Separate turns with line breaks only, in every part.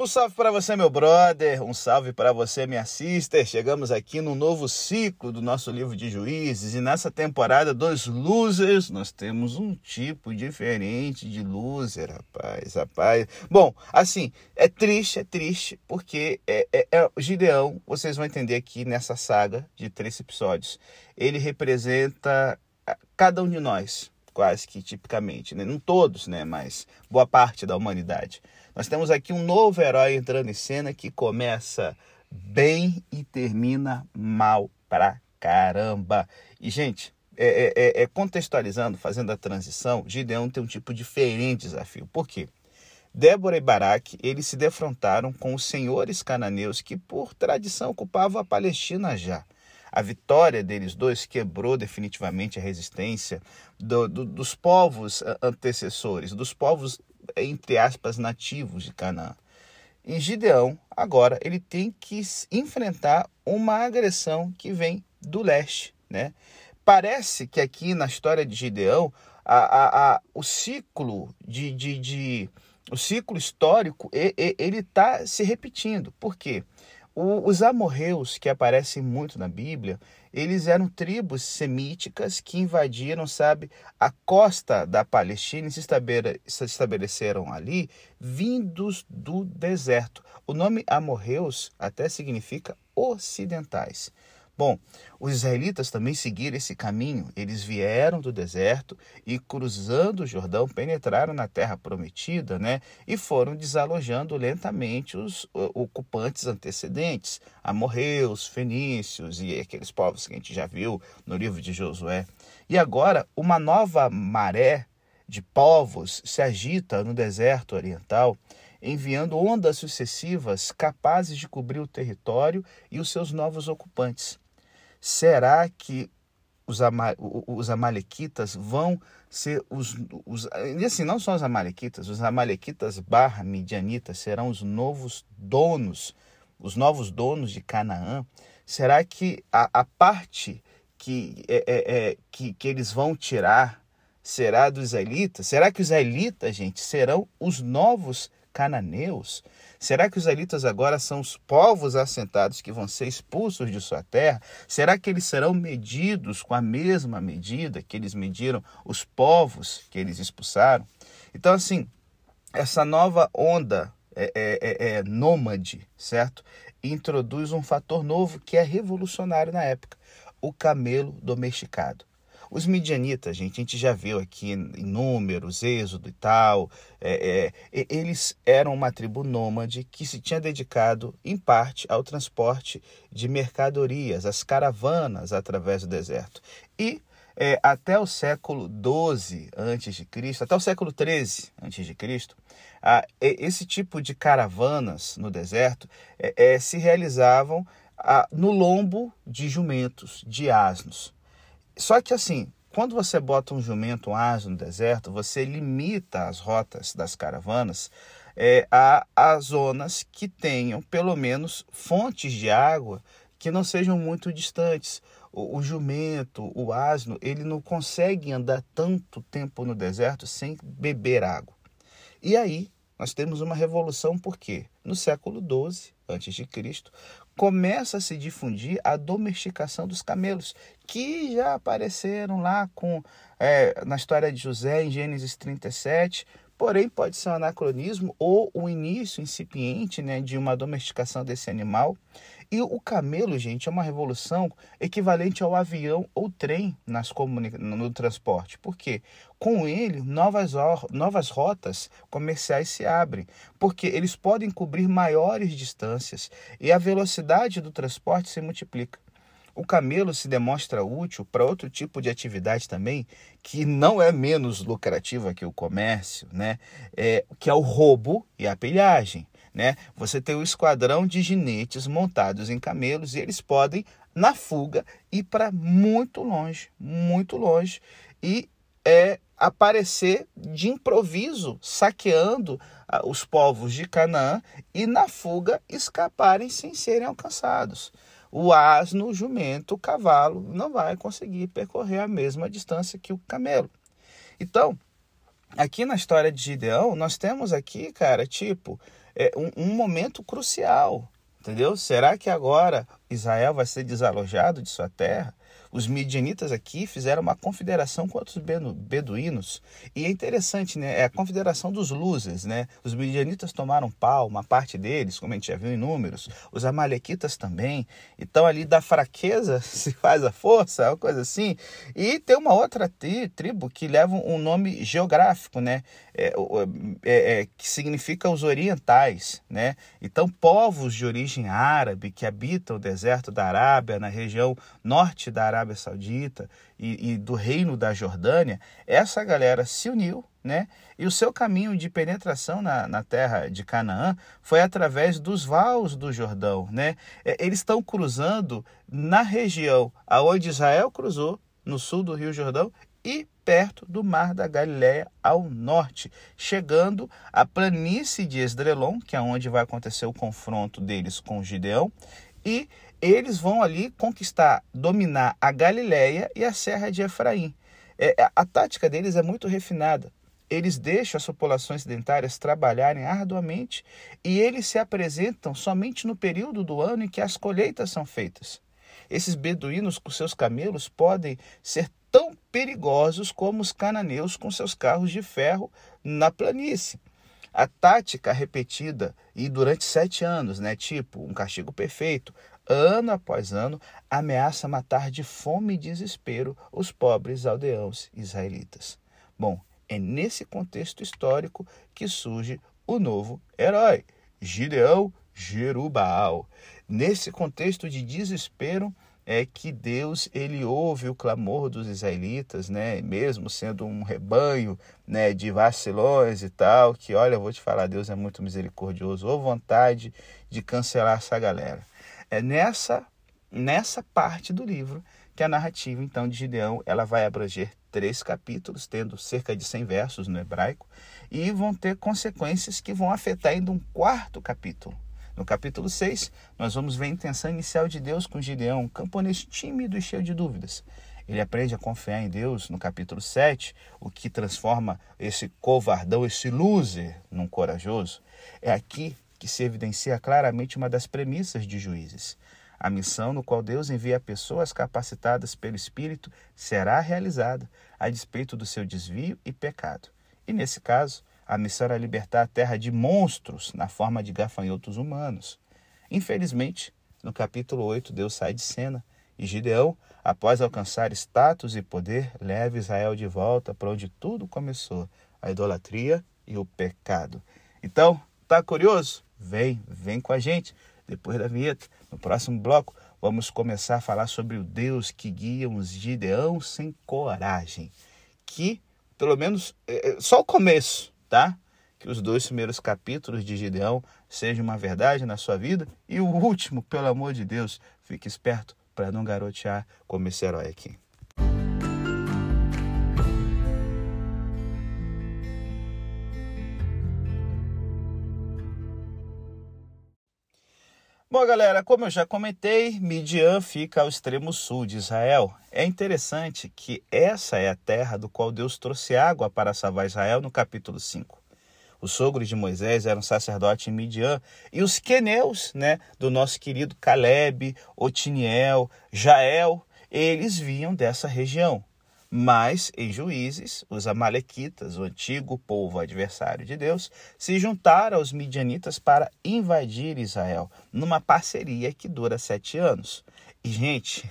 Um salve para você, meu brother. Um salve para você, minha sister. Chegamos aqui no novo ciclo do nosso livro de juízes e nessa temporada dos losers nós temos um tipo diferente de loser, rapaz, rapaz. Bom, assim, é triste, é triste, porque é, é, é Gideão, vocês vão entender aqui nessa saga de três episódios. Ele representa cada um de nós, quase que tipicamente, né? não todos, né, mas boa parte da humanidade. Nós temos aqui um novo herói entrando em cena que começa bem e termina mal pra caramba. E, gente, é, é, é, contextualizando, fazendo a transição, Gideão tem um tipo diferente de desafio. Por quê? Débora e Baraque, eles se defrontaram com os senhores cananeus que, por tradição, ocupavam a Palestina já. A vitória deles dois quebrou definitivamente a resistência do, do, dos povos antecessores, dos povos, entre aspas, nativos de Canaã. E Gideão, agora, ele tem que enfrentar uma agressão que vem do leste. Né? Parece que aqui na história de Gideão, a, a, a, o ciclo de, de, de o ciclo histórico ele está se repetindo. Por quê? Os amorreus, que aparecem muito na Bíblia, eles eram tribos semíticas que invadiram, sabe, a costa da Palestina e se, estabeleceram ali, vindos do deserto. O nome amorreus até significa ocidentais. Bom, os israelitas também seguiram esse caminho. Eles vieram do deserto e, cruzando o Jordão, penetraram na terra prometida, né? E foram desalojando lentamente os ocupantes antecedentes, amorreus, fenícios e aqueles povos que a gente já viu no livro de Josué. E agora, uma nova maré de povos se agita no deserto oriental enviando ondas sucessivas capazes de cobrir o território e os seus novos ocupantes. Será que os, ama, os amalequitas vão ser os, os. E assim, não só os amalequitas, os amalequitas barra midianitas serão os novos donos, os novos donos de Canaã. Será que a, a parte que, é, é, é, que, que eles vão tirar será dos israelitas? Será que os israelitas, gente, serão os novos cananeus? Será que os israelitas agora são os povos assentados que vão ser expulsos de sua terra? Será que eles serão medidos com a mesma medida que eles mediram os povos que eles expulsaram? Então, assim, essa nova onda é, é, é, é nômade, certo? Introduz um fator novo que é revolucionário na época: o camelo domesticado. Os midianitas, gente, a gente já viu aqui em números, êxodo e tal, é, é, eles eram uma tribo nômade que se tinha dedicado, em parte, ao transporte de mercadorias, as caravanas através do deserto. E é, até o século XII a.C., até o século XIII a.C., a, esse tipo de caravanas no deserto é, é, se realizavam no lombo de jumentos, de asnos. Só que assim, quando você bota um jumento, um asno no deserto, você limita as rotas das caravanas é, a, a zonas que tenham pelo menos fontes de água que não sejam muito distantes. O, o, jumento, o asno, ele não consegue andar tanto tempo no deserto sem beber água. E aí nós temos uma revolução porque no século XII a.C., começa a se difundir a domesticação dos camelos, que já apareceram lá com é, na história de José, em Gênesis 37, porém pode ser um anacronismo ou o início incipiente né, de uma domesticação desse animal. E o camelo, gente, é uma revolução equivalente ao avião ou trem nas comunica no transporte. Por quê? Com ele, novas, novas rotas comerciais se abrem, porque eles podem cobrir maiores distâncias e a velocidade do transporte se multiplica. O camelo se demonstra útil para outro tipo de atividade também, que não é menos lucrativa que o comércio, né? É, que é o roubo e a pilhagem né? Você tem o um esquadrão de ginetes montados em camelos e eles podem, na fuga, ir para muito longe, muito longe e é, aparecer de improviso, saqueando os povos de Canaã e na fuga escaparem sem serem alcançados. O asno, o jumento, o cavalo não vai conseguir percorrer a mesma distância que o camelo. Então, aqui na história de Gideão, nós temos aqui, cara, tipo, é um, um momento crucial, entendeu? Será que agora Israel vai ser desalojado de sua terra? Os midianitas aqui fizeram uma confederação com outros beduínos. E é interessante, né? É a confederação dos losers, né? Os midianitas tomaram pau, uma parte deles, como a gente já viu em números. Os amalequitas também. Então ali da fraqueza se faz a força, uma coisa assim. E tem uma outra tri tribo que leva um nome geográfico, né? É, é, é, que significa os orientais, né? Então povos de origem árabe que habitam o deserto da Arábia, na região norte da Arábia, Saudita e, e do Reino da Jordânia, essa galera se uniu né? E o seu caminho de penetração na, na terra de Canaã foi através dos vales do Jordão, né? É, eles estão cruzando na região aonde Israel cruzou, no sul do Rio Jordão, e perto do Mar da Galiléia ao norte, chegando à planície de Esdrelon, que é onde vai acontecer o confronto deles com Gideão, e eles vão ali conquistar, dominar a Galileia e a Serra de Efraim. É, a tática deles é muito refinada. Eles deixam as populações sedentárias trabalharem arduamente e eles se apresentam somente no período do ano em que as colheitas são feitas. Esses beduínos com seus camelos podem ser tão perigosos como os cananeus com seus carros de ferro na planície. A tática repetida e durante sete anos, né, tipo um castigo perfeito, ano após ano, ameaça matar de fome e desespero os pobres aldeãos israelitas. Bom, é nesse contexto histórico que surge o novo herói, Gideão Jerubal. Nesse contexto de desespero é que Deus ele ouve o clamor dos israelitas, né? Mesmo sendo um rebanho, né, de vacilões e tal, que olha, eu vou te falar, Deus é muito misericordioso, ou vontade de cancelar essa galera. É nessa nessa parte do livro que a narrativa então de Gideão ela vai abranger três capítulos, tendo cerca de 100 versos no hebraico, e vão ter consequências que vão afetar ainda um quarto capítulo. No capítulo 6, nós vamos ver a intenção inicial de Deus com Gideão, um camponês tímido e cheio de dúvidas. Ele aprende a confiar em Deus no capítulo 7, o que transforma esse covardão, esse loser, num corajoso. É aqui que se evidencia claramente uma das premissas de Juízes. A missão no qual Deus envia pessoas capacitadas pelo Espírito será realizada a despeito do seu desvio e pecado. E nesse caso, a missão era libertar a terra de monstros na forma de gafanhotos humanos. Infelizmente, no capítulo 8, Deus sai de cena e Gideão, após alcançar status e poder, leva Israel de volta para onde tudo começou, a idolatria e o pecado. Então, tá curioso? Vem, vem com a gente. Depois da vinheta, no próximo bloco, vamos começar a falar sobre o Deus que guia uns Gideão sem coragem. Que, pelo menos, é, é só o começo, tá? Que os dois primeiros capítulos de Gideão sejam uma verdade na sua vida. E o último, pelo amor de Deus, fique esperto para não garotear como esse herói aqui. Bom, galera, como eu já comentei, Midian fica ao extremo sul de Israel. É interessante que essa é a terra do qual Deus trouxe água para salvar Israel no capítulo 5. Os sogros de Moisés eram sacerdotes em Midian e os queneus, né, do nosso querido Caleb, Otiniel, Jael, eles vinham dessa região. Mas, em Juízes, os Amalequitas, o antigo povo adversário de Deus, se juntaram aos midianitas para invadir Israel, numa parceria que dura sete anos. E, gente,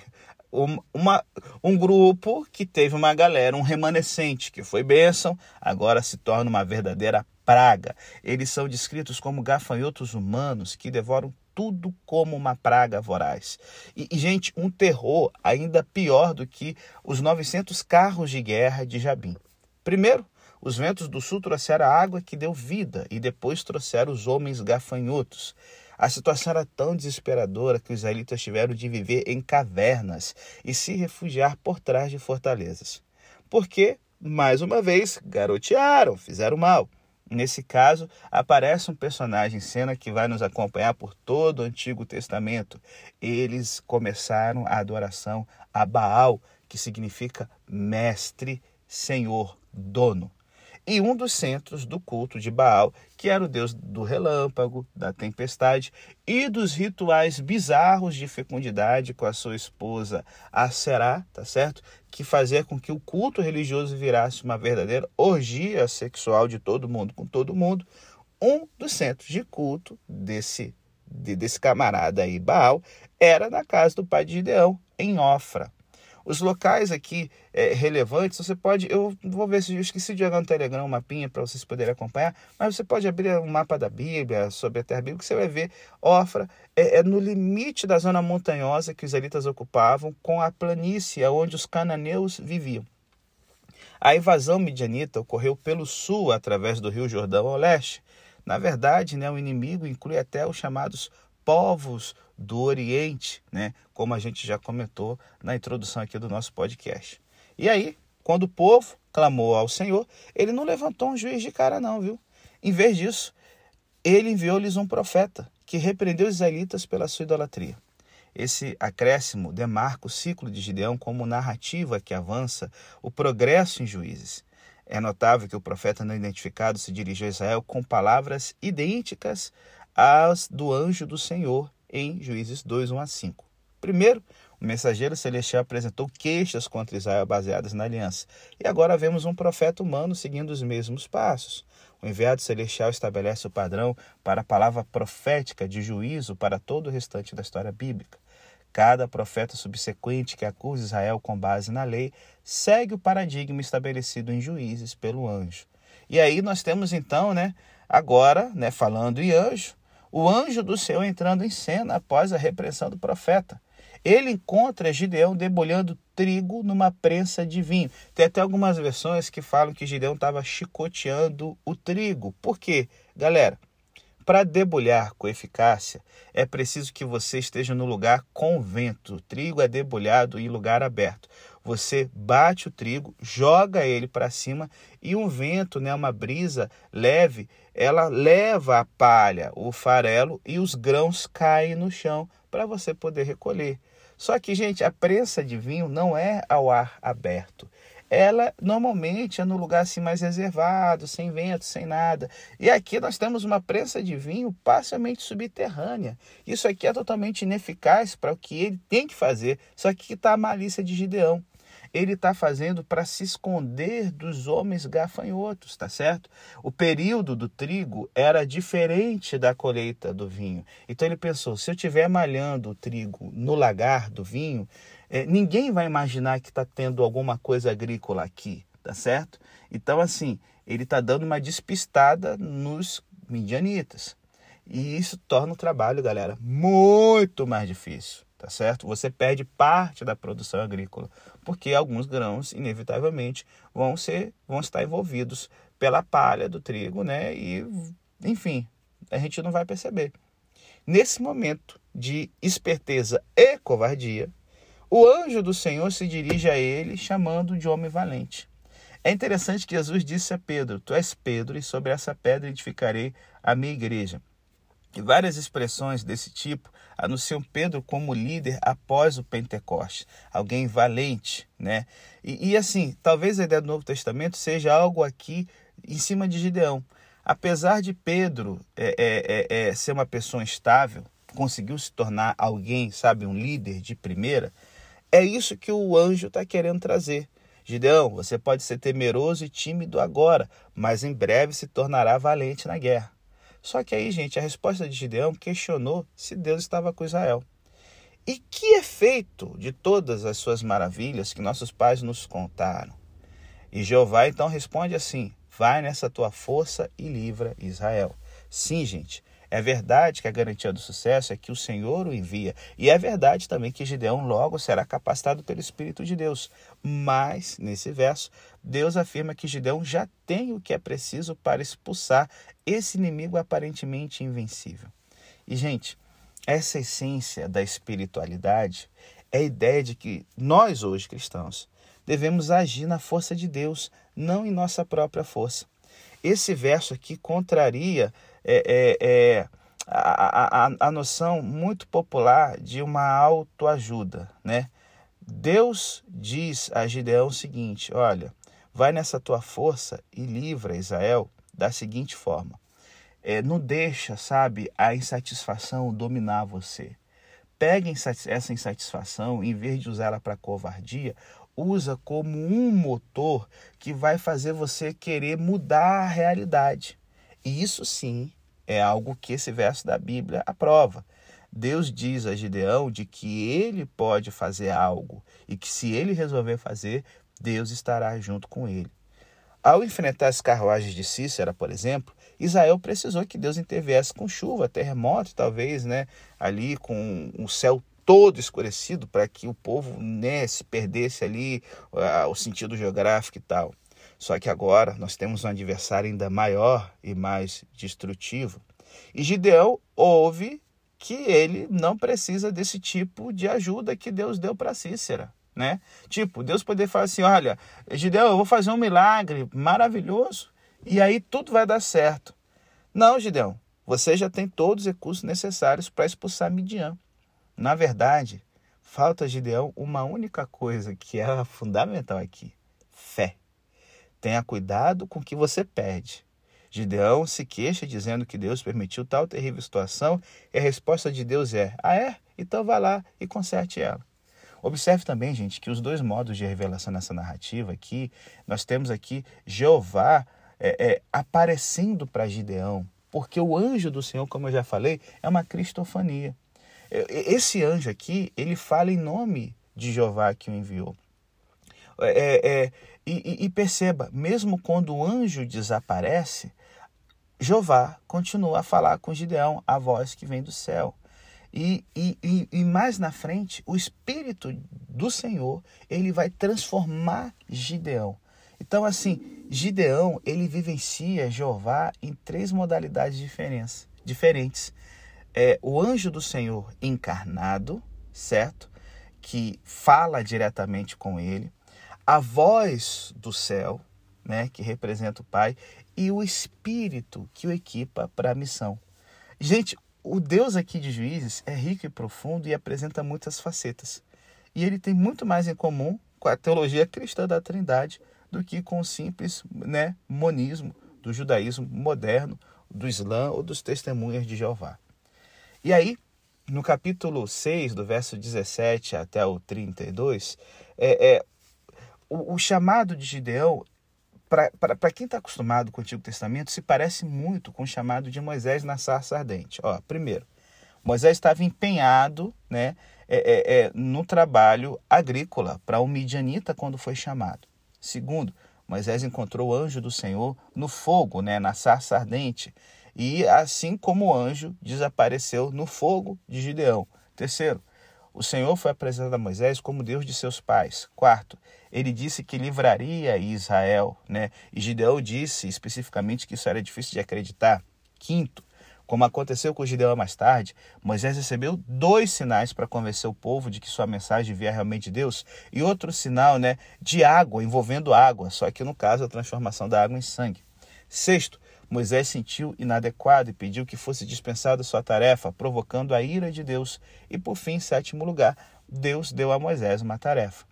uma, um grupo que teve uma galera, um remanescente, que foi bênção, agora se torna uma verdadeira praga. Eles são descritos como gafanhotos humanos que devoram tudo como uma praga voraz. E, e, gente, um terror ainda pior do que os 900 carros de guerra de Jabim. Primeiro, os ventos do sul trouxeram a água que deu vida e depois trouxeram os homens gafanhotos. A situação era tão desesperadora que os israelitas tiveram de viver em cavernas e se refugiar por trás de fortalezas. Porque, mais uma vez, garotearam, fizeram mal. Nesse caso, aparece um personagem em cena que vai nos acompanhar por todo o Antigo Testamento. Eles começaram a adoração a Baal, que significa mestre, senhor, dono. E um dos centros do culto de Baal, que era o deus do relâmpago, da tempestade e dos rituais bizarros de fecundidade com a sua esposa Aserá, tá certo? Que fazia com que o culto religioso virasse uma verdadeira orgia sexual de todo mundo com todo mundo. Um dos centros de culto desse desse camarada aí, Baal, era na casa do pai de Gideão, em Ofra. Os locais aqui é, relevantes, você pode. Eu vou ver se eu esqueci de jogar no Telegram um mapinha para vocês poderem acompanhar, mas você pode abrir um mapa da Bíblia sobre a terra bíblica, você vai ver Ofra é, é no limite da zona montanhosa que os israelitas ocupavam com a planície onde os cananeus viviam. A invasão midianita ocorreu pelo sul, através do rio Jordão ao leste. Na verdade, né, o inimigo inclui até os chamados povos do Oriente, né? Como a gente já comentou na introdução aqui do nosso podcast. E aí, quando o povo clamou ao Senhor, ele não levantou um juiz de cara não, viu? Em vez disso, ele enviou-lhes um profeta que repreendeu os israelitas pela sua idolatria. Esse acréscimo demarca o ciclo de Gideão como narrativa que avança o progresso em juízes. É notável que o profeta não identificado se dirigiu a Israel com palavras idênticas às do anjo do Senhor em Juízes 2, 1 a 5. Primeiro, o mensageiro celestial apresentou queixas contra Israel baseadas na aliança. E agora vemos um profeta humano seguindo os mesmos passos. O enviado celestial estabelece o padrão para a palavra profética de juízo para todo o restante da história bíblica. Cada profeta subsequente que acusa Israel com base na lei segue o paradigma estabelecido em juízes pelo anjo. E aí nós temos então, né, agora, né, falando em anjo, o anjo do Senhor entrando em cena após a repressão do profeta. Ele encontra Gideão debulhando trigo numa prensa de vinho. Tem até algumas versões que falam que Gideão estava chicoteando o trigo. Por quê? Galera, para debulhar com eficácia, é preciso que você esteja no lugar com vento. O trigo é debulhado em lugar aberto. Você bate o trigo, joga ele para cima e um vento, né, uma brisa leve, ela leva a palha, o farelo e os grãos caem no chão para você poder recolher. Só que, gente, a prensa de vinho não é ao ar aberto. Ela normalmente é no lugar assim mais reservado, sem vento, sem nada. E aqui nós temos uma prensa de vinho parcialmente subterrânea. Isso aqui é totalmente ineficaz para o que ele tem que fazer. Só que está a malícia de Gideão ele está fazendo para se esconder dos homens gafanhotos, tá certo? O período do trigo era diferente da colheita do vinho. Então ele pensou: se eu estiver malhando o trigo no lagar do vinho, é, ninguém vai imaginar que está tendo alguma coisa agrícola aqui, tá certo? Então, assim, ele está dando uma despistada nos midianitas. E isso torna o trabalho, galera, muito mais difícil tá certo? Você perde parte da produção agrícola, porque alguns grãos inevitavelmente vão ser vão estar envolvidos pela palha do trigo, né? E enfim, a gente não vai perceber. Nesse momento de esperteza e covardia, o anjo do Senhor se dirige a ele chamando de homem valente. É interessante que Jesus disse a Pedro: Tu és Pedro, e sobre essa pedra edificarei a minha igreja. Várias expressões desse tipo anunciam Pedro como líder após o Pentecostes, alguém valente, né? E, e, assim, talvez a ideia do Novo Testamento seja algo aqui em cima de Gideão. Apesar de Pedro é, é, é, é ser uma pessoa estável, conseguiu se tornar alguém, sabe, um líder de primeira, é isso que o anjo está querendo trazer. Gideão, você pode ser temeroso e tímido agora, mas em breve se tornará valente na guerra. Só que aí, gente, a resposta de Gideão questionou se Deus estava com Israel. E que efeito de todas as suas maravilhas que nossos pais nos contaram? E Jeová então responde assim: Vai nessa tua força e livra Israel. Sim, gente, é verdade que a garantia do sucesso é que o Senhor o envia, e é verdade também que Gideão logo será capacitado pelo Espírito de Deus. Mas, nesse verso, Deus afirma que Gideão já tem o que é preciso para expulsar esse inimigo aparentemente invencível. E, gente, essa essência da espiritualidade é a ideia de que nós, hoje cristãos, devemos agir na força de Deus, não em nossa própria força. Esse verso aqui contraria é, é, é a, a, a noção muito popular de uma autoajuda, né? Deus diz a Gideão o seguinte: olha, vai nessa tua força e livra Israel da seguinte forma. É, não deixa, sabe, a insatisfação dominar você. Pega essa insatisfação, em vez de usá-la para covardia, usa como um motor que vai fazer você querer mudar a realidade. E isso sim é algo que esse verso da Bíblia aprova. Deus diz a Gideão de que ele pode fazer algo e que se ele resolver fazer, Deus estará junto com ele. Ao enfrentar as carruagens de Cícera, por exemplo, Israel precisou que Deus interviesse com chuva, terremoto, talvez, né, ali com o céu todo escurecido para que o povo né, se perdesse ali uh, o sentido geográfico e tal. Só que agora nós temos um adversário ainda maior e mais destrutivo. E Gideão ouve que ele não precisa desse tipo de ajuda que Deus deu para Cícera né? Tipo, Deus poder falar assim, olha, Gideão, eu vou fazer um milagre maravilhoso e aí tudo vai dar certo. Não, Gideão, você já tem todos os recursos necessários para expulsar Midian. Na verdade, falta Gideão uma única coisa que é fundamental aqui. Tenha cuidado com o que você pede. Gideão se queixa dizendo que Deus permitiu tal terrível situação e a resposta de Deus é: Ah, é? Então vá lá e conserte ela. Observe também, gente, que os dois modos de revelação nessa narrativa aqui, nós temos aqui Jeová é, é, aparecendo para Gideão, porque o anjo do Senhor, como eu já falei, é uma cristofania. Esse anjo aqui, ele fala em nome de Jeová que o enviou. É, é, é e, e perceba, mesmo quando o anjo desaparece, Jeová continua a falar com Gideão, a voz que vem do céu. E, e, e, mais na frente, o Espírito do Senhor, ele vai transformar Gideão. Então, assim, Gideão, ele vivencia Jeová em três modalidades diferentes. diferentes. É, o anjo do Senhor encarnado, certo? Que fala diretamente com ele. A voz do céu, né? Que representa o Pai. E o Espírito que o equipa para a missão. Gente, o Deus aqui de Juízes é rico e profundo e apresenta muitas facetas. E ele tem muito mais em comum com a teologia cristã da Trindade do que com o simples né, monismo do judaísmo moderno, do Islã ou dos testemunhas de Jeová. E aí, no capítulo 6, do verso 17 até o 32, é, é, o, o chamado de Gideão para quem está acostumado com o Antigo Testamento, se parece muito com o chamado de Moisés na sarça ardente. Ó, primeiro, Moisés estava empenhado né, é, é, é, no trabalho agrícola para o midianita quando foi chamado. Segundo, Moisés encontrou o anjo do Senhor no fogo, né, na sarça ardente, e assim como o anjo desapareceu no fogo de Gideão. Terceiro, o Senhor foi apresentado a Moisés como Deus de seus pais. Quarto, ele disse que livraria Israel, né? E Gideão disse especificamente que isso era difícil de acreditar. Quinto, como aconteceu com Gideão mais tarde, Moisés recebeu dois sinais para convencer o povo de que sua mensagem via realmente de Deus e outro sinal, né, de água, envolvendo água, só que no caso a transformação da água em sangue. Sexto, Moisés sentiu inadequado e pediu que fosse dispensada sua tarefa, provocando a ira de Deus. E por fim, em sétimo lugar, Deus deu a Moisés uma tarefa.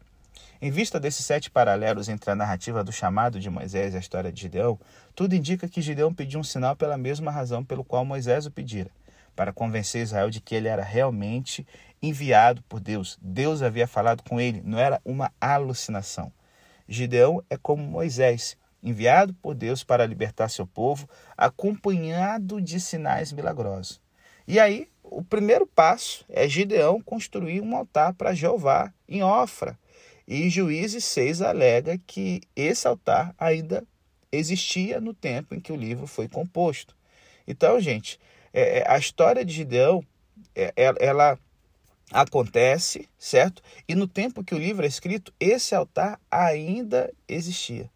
Em vista desses sete paralelos entre a narrativa do chamado de Moisés e a história de Gideão, tudo indica que Gideão pediu um sinal pela mesma razão pelo qual Moisés o pedira, para convencer Israel de que ele era realmente enviado por Deus. Deus havia falado com ele, não era uma alucinação. Gideão é como Moisés, enviado por Deus para libertar seu povo, acompanhado de sinais milagrosos. E aí, o primeiro passo é Gideão construir um altar para Jeová em Ofra. E Juízes 6 alega que esse altar ainda existia no tempo em que o livro foi composto. Então, gente, é, é a história de Gideão, é, é, ela acontece, certo? E no tempo que o livro é escrito, esse altar ainda existia.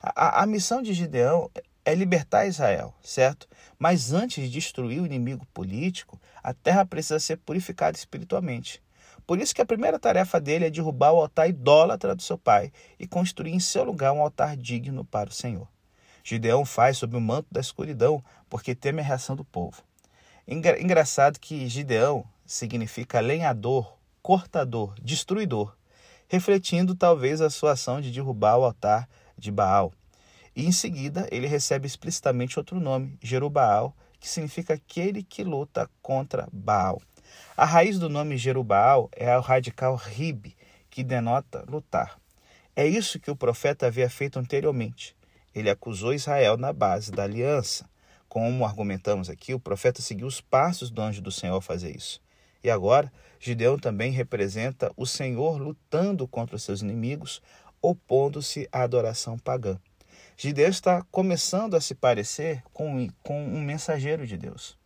A, a missão de Gideão é libertar Israel, certo? Mas antes de destruir o inimigo político, a terra precisa ser purificada espiritualmente. Por isso que a primeira tarefa dele é derrubar o altar idólatra do seu pai e construir em seu lugar um altar digno para o Senhor. Gideão faz sob o manto da escuridão, porque teme a reação do povo. Engra engraçado que Gideão significa lenhador, cortador, destruidor, refletindo talvez a sua ação de derrubar o altar de Baal. E em seguida ele recebe explicitamente outro nome, Jerubaal, que significa aquele que luta contra Baal. A raiz do nome Jerubaal é o radical rib, que denota lutar. É isso que o profeta havia feito anteriormente. Ele acusou Israel na base da aliança. Como argumentamos aqui, o profeta seguiu os passos do anjo do Senhor a fazer isso. E agora, Gideão também representa o Senhor lutando contra os seus inimigos, opondo-se à adoração pagã. Gideão está começando a se parecer com, com um mensageiro de Deus.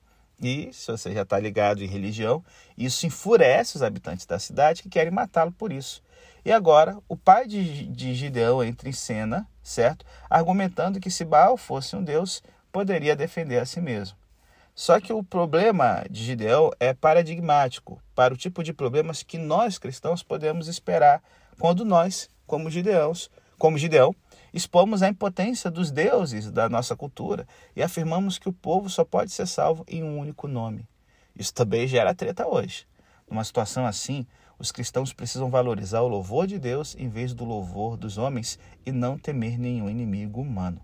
E, se você já está ligado em religião, isso enfurece os habitantes da cidade que querem matá-lo por isso. E agora, o pai de, de Gideão entra em cena, certo? Argumentando que se Baal fosse um deus, poderia defender a si mesmo. Só que o problema de Gideão é paradigmático para o tipo de problemas que nós cristãos podemos esperar quando nós, como Gideãos, como Gideão, expomos a impotência dos deuses da nossa cultura e afirmamos que o povo só pode ser salvo em um único nome. Isso também gera treta hoje. Numa situação assim, os cristãos precisam valorizar o louvor de Deus em vez do louvor dos homens e não temer nenhum inimigo humano.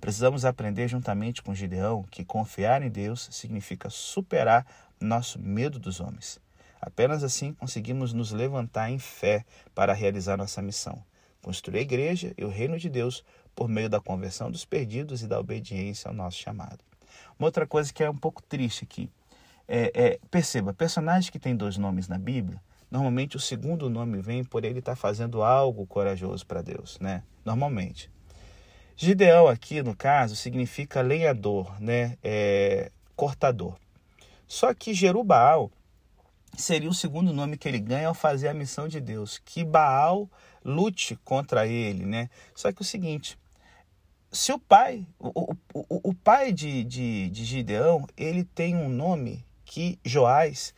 Precisamos aprender juntamente com Gideão que confiar em Deus significa superar nosso medo dos homens. Apenas assim conseguimos nos levantar em fé para realizar nossa missão: construir a igreja e o reino de Deus por meio da conversão dos perdidos e da obediência ao nosso chamado. Uma outra coisa que é um pouco triste aqui é, é perceba, personagens que têm dois nomes na Bíblia, normalmente o segundo nome vem por ele estar fazendo algo corajoso para Deus, né? Normalmente. Gideão aqui, no caso, significa lenhador, né? É, cortador. Só que Jerubaal seria o segundo nome que ele ganha ao fazer a missão de Deus, que Baal lute contra ele, né? Só que o seguinte, se o pai, o, o, o pai de, de, de Gideão, ele tem um nome que Joás,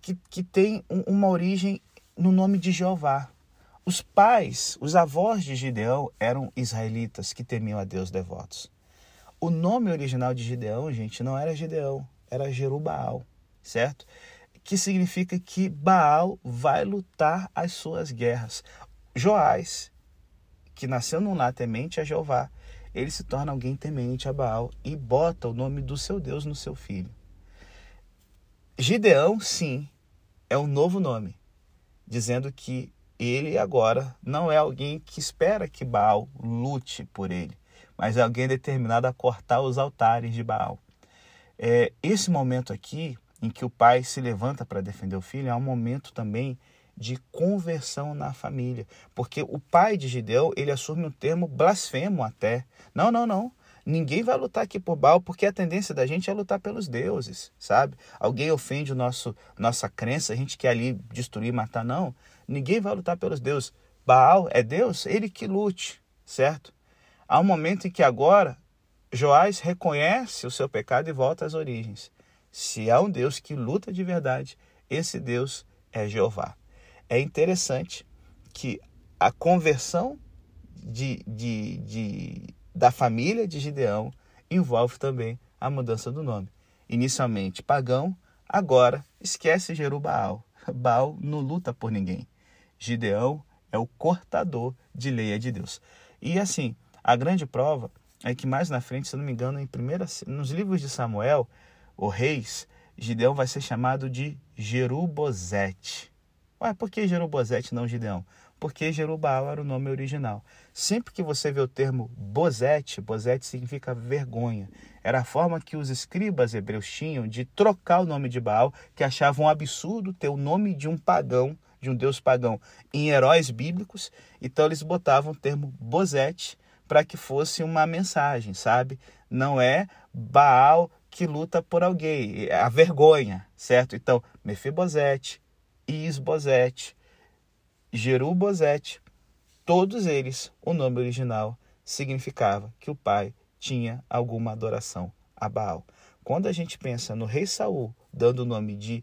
que, que tem uma origem no nome de Jeová. Os pais, os avós de Gideão eram israelitas que temiam a Deus devotos. O nome original de Gideão, gente, não era Gideão, era Jerubaal, certo? Que significa que Baal vai lutar as suas guerras. Joás, que nasceu num lar temente a Jeová, ele se torna alguém temente a Baal e bota o nome do seu Deus no seu filho. Gideão, sim, é um novo nome, dizendo que ele agora não é alguém que espera que Baal lute por ele, mas é alguém determinado a cortar os altares de Baal. É, esse momento aqui, em que o pai se levanta para defender o filho, é um momento também de conversão na família, porque o pai de Gideão ele assume um termo blasfemo até. Não, não, não. Ninguém vai lutar aqui por Baal, porque a tendência da gente é lutar pelos deuses, sabe? Alguém ofende o nosso nossa crença, a gente quer ali destruir, matar, não. Ninguém vai lutar pelos deuses. Baal é Deus, ele que lute, certo? Há um momento em que agora Joás reconhece o seu pecado e volta às origens. Se há um Deus que luta de verdade, esse Deus é Jeová. É interessante que a conversão de, de, de da família de Gideão envolve também a mudança do nome. Inicialmente pagão, agora esquece Jerubaal. Baal não luta por ninguém. Gideão é o cortador de leia de Deus. E assim, a grande prova é que mais na frente, se não me engano, em primeira, nos livros de Samuel, o reis, Gideão vai ser chamado de Jerubozete. Ué, por que Jerubozete não Gideão? porque Jerubal era o nome original. Sempre que você vê o termo Bozete, Bozete significa vergonha. Era a forma que os escribas hebreus tinham de trocar o nome de Baal, que achavam um absurdo ter o nome de um pagão, de um deus pagão, em heróis bíblicos. Então eles botavam o termo Bozete para que fosse uma mensagem, sabe? Não é Baal que luta por alguém, é a vergonha, certo? Então, Mefibosete, Isbosete, Jerubozete, todos eles, o nome original significava que o pai tinha alguma adoração a Baal. Quando a gente pensa no rei Saul dando o nome de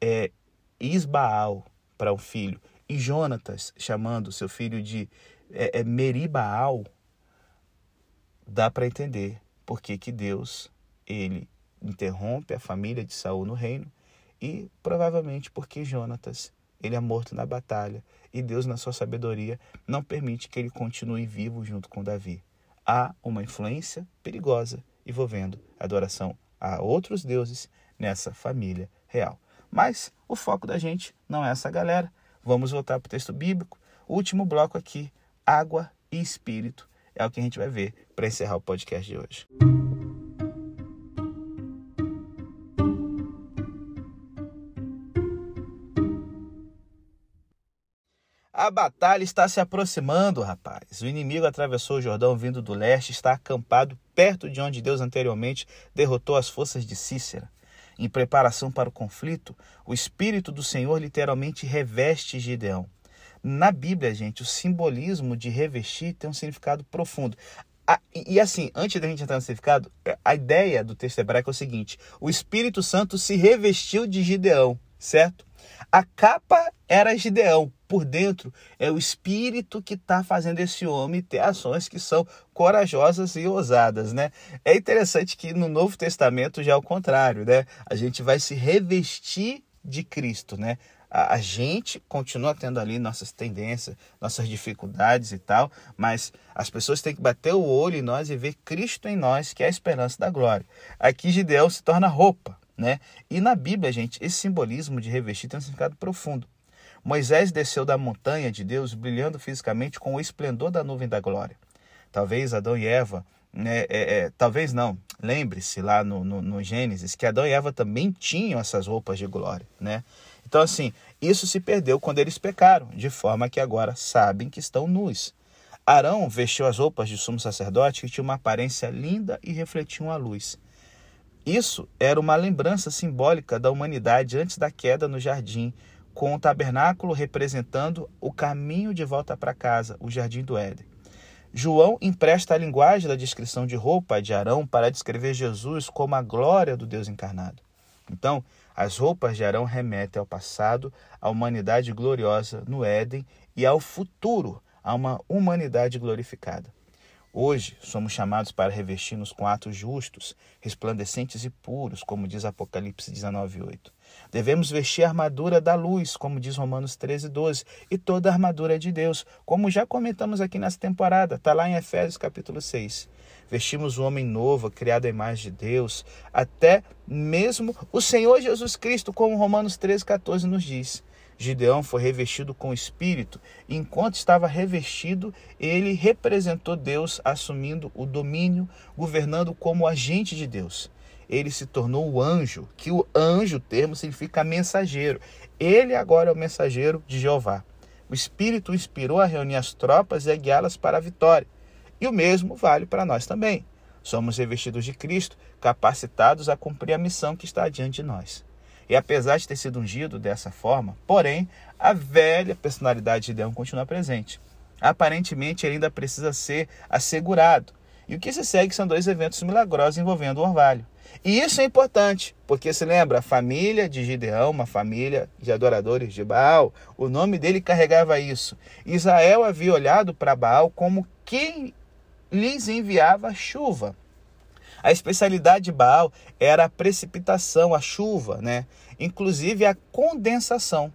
é, Isbaal para o filho e Jonatas chamando seu filho de é, é, Meribaal, dá para entender por que, que Deus ele interrompe a família de Saul no reino e provavelmente porque Jonatas ele é morto na batalha e Deus, na sua sabedoria, não permite que ele continue vivo junto com Davi. Há uma influência perigosa envolvendo adoração a outros deuses nessa família real. Mas o foco da gente não é essa galera. Vamos voltar para o texto bíblico. O último bloco aqui, água e espírito, é o que a gente vai ver para encerrar o podcast de hoje. A batalha está se aproximando, rapaz. O inimigo atravessou o Jordão vindo do leste, está acampado perto de onde Deus anteriormente derrotou as forças de Cícera. Em preparação para o conflito, o Espírito do Senhor literalmente reveste Gideão. Na Bíblia, gente, o simbolismo de revestir tem um significado profundo. E, e assim, antes da gente entrar no significado, a ideia do texto hebraico é o seguinte: o Espírito Santo se revestiu de Gideão, certo? A capa era Gideão, por dentro é o espírito que está fazendo esse homem ter ações que são corajosas e ousadas, né? É interessante que no Novo Testamento já é o contrário, né? A gente vai se revestir de Cristo, né? A, gente continua tendo ali nossas tendências, nossas dificuldades e tal, mas as pessoas têm que bater o olho em nós e ver Cristo em nós, que é a esperança da glória. Aqui Gideão se torna roupa, né? E na Bíblia, gente, esse simbolismo de revestir tem um significado profundo. Moisés desceu da montanha de Deus brilhando fisicamente com o esplendor da nuvem da glória. Talvez Adão e Eva, né, é, é, talvez não, lembre-se lá no, no, no, Gênesis que Adão e Eva também tinham essas roupas de glória. Né? Então, assim, isso se perdeu quando eles pecaram, de forma que agora sabem que estão nus. Arão vestiu as roupas de sumo sacerdote que tinha uma aparência linda e refletiam a luz. Isso era uma lembrança simbólica da humanidade antes da queda no jardim, com o tabernáculo representando o caminho de volta para casa, o jardim do Éden. João empresta a linguagem da descrição de roupa de Arão para descrever Jesus como a glória do Deus encarnado. Então, as roupas de Arão remetem ao passado, à humanidade gloriosa no Éden e ao futuro, a uma humanidade glorificada. Hoje somos chamados para revestir-nos com atos justos, resplandecentes e puros, como diz Apocalipse 19:8. Devemos vestir a armadura da luz, como diz Romanos 13:12, e toda a armadura de Deus, como já comentamos aqui nessa temporada, está lá em Efésios capítulo 6. Vestimos o homem novo, criado à imagem de Deus, até mesmo o Senhor Jesus Cristo, como Romanos 13:14 nos diz. Gideão foi revestido com o espírito, enquanto estava revestido, ele representou Deus assumindo o domínio, governando como agente de Deus. Ele se tornou o anjo, que o anjo, termo significa mensageiro. Ele agora é o mensageiro de Jeová. O espírito inspirou a reunir as tropas e a guiá-las para a vitória. E o mesmo vale para nós também. Somos revestidos de Cristo, capacitados a cumprir a missão que está diante de nós. E apesar de ter sido ungido dessa forma, porém, a velha personalidade de Deus continua presente. Aparentemente, ele ainda precisa ser assegurado. E o que se segue são dois eventos milagrosos envolvendo o orvalho. E isso é importante, porque se lembra, a família de Gideão, uma família de adoradores de Baal, o nome dele carregava isso. Israel havia olhado para Baal como quem lhes enviava chuva. A especialidade de Baal era a precipitação, a chuva, né? inclusive a condensação.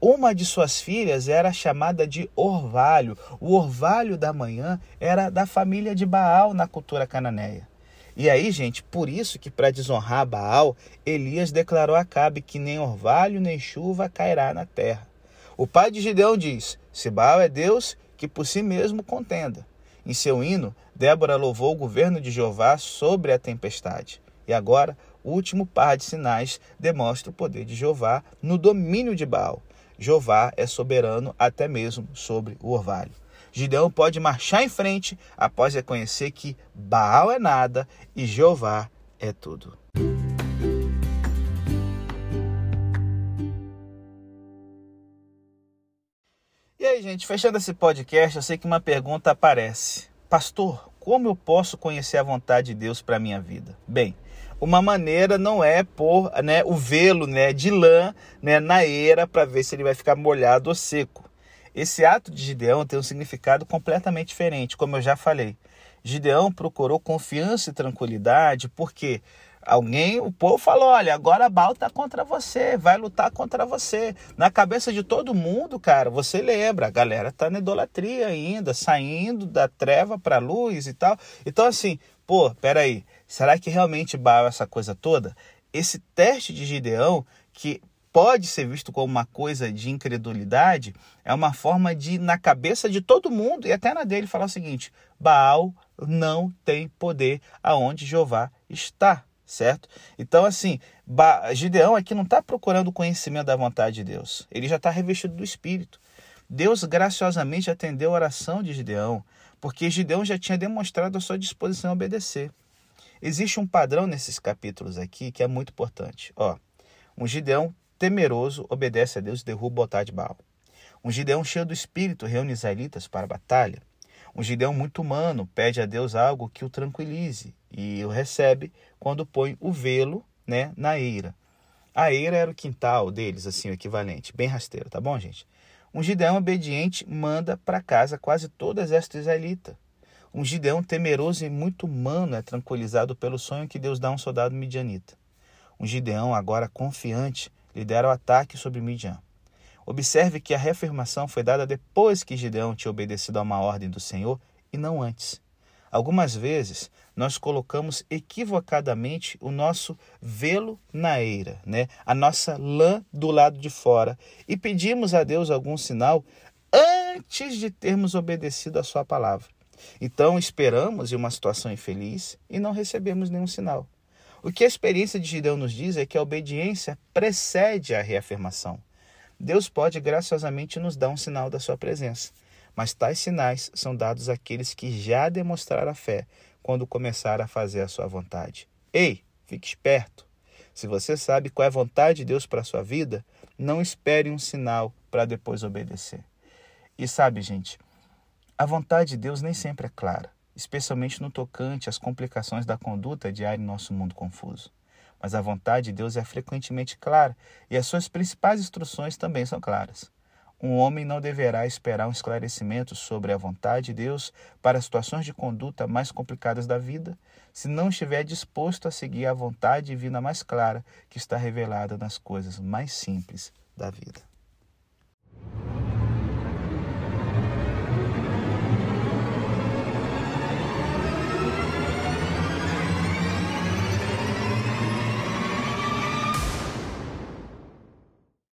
Uma de suas filhas era chamada de orvalho. O orvalho da manhã era da família de Baal na cultura cananeia. E aí, gente, por isso que para desonrar Baal, Elias declarou a Cabe que nem orvalho nem chuva cairá na terra. O pai de Gideão diz: Se Baal é Deus, que por si mesmo contenda. Em seu hino, Débora louvou o governo de Jeová sobre a tempestade. E agora, o último par de sinais demonstra o poder de Jeová no domínio de Baal. Jeová é soberano até mesmo sobre o orvalho. Gideão pode marchar em frente após reconhecer que Baal é nada e Jeová é tudo. Aí, gente, fechando esse podcast, eu sei que uma pergunta aparece. Pastor, como eu posso conhecer a vontade de Deus para minha vida? Bem, uma maneira não é pôr né, o velo né, de lã né, na eira para ver se ele vai ficar molhado ou seco. Esse ato de Gideão tem um significado completamente diferente, como eu já falei. Gideão procurou confiança e tranquilidade porque Alguém, o povo falou: olha, agora Baal está contra você, vai lutar contra você. Na cabeça de todo mundo, cara, você lembra, a galera tá na idolatria ainda, saindo da treva para a luz e tal. Então, assim, pô, peraí, será que realmente Baal é essa coisa toda? Esse teste de Gideão, que pode ser visto como uma coisa de incredulidade, é uma forma de, na cabeça de todo mundo, e até na dele, falar o seguinte: Baal não tem poder aonde Jeová está certo? Então, assim, Gideão aqui não está procurando o conhecimento da vontade de Deus, ele já está revestido do Espírito. Deus graciosamente atendeu a oração de Gideão, porque Gideão já tinha demonstrado a sua disposição a obedecer. Existe um padrão nesses capítulos aqui que é muito importante. Ó, um Gideão temeroso obedece a Deus e derruba o altar de Baal. Um Gideão cheio do Espírito reúne israelitas para a batalha. Um Gideão muito humano pede a Deus algo que o tranquilize e o recebe quando põe o velo né, na eira. A eira era o quintal deles, assim, o equivalente, bem rasteiro, tá bom, gente? Um Gideão obediente manda para casa quase todo o exército israelita. Um Gideão temeroso e muito humano é tranquilizado pelo sonho que Deus dá a um soldado midianita. Um Gideão, agora confiante, lidera o ataque sobre Midian. Observe que a reafirmação foi dada depois que Gideão tinha obedecido a uma ordem do Senhor e não antes. Algumas vezes nós colocamos equivocadamente o nosso velo na eira, né? a nossa lã do lado de fora, e pedimos a Deus algum sinal antes de termos obedecido a Sua palavra. Então esperamos em uma situação infeliz e não recebemos nenhum sinal. O que a experiência de Gideão nos diz é que a obediência precede a reafirmação. Deus pode graciosamente nos dar um sinal da sua presença, mas tais sinais são dados àqueles que já demonstraram a fé quando começaram a fazer a sua vontade. Ei, fique esperto. Se você sabe qual é a vontade de Deus para a sua vida, não espere um sinal para depois obedecer. E sabe, gente, a vontade de Deus nem sempre é clara, especialmente no tocante às complicações da conduta diária em nosso mundo confuso. Mas a vontade de Deus é frequentemente clara e as suas principais instruções também são claras. Um homem não deverá esperar um esclarecimento sobre a vontade de Deus para situações de conduta mais complicadas da vida, se não estiver disposto a seguir a vontade divina mais clara que está revelada nas coisas mais simples da vida.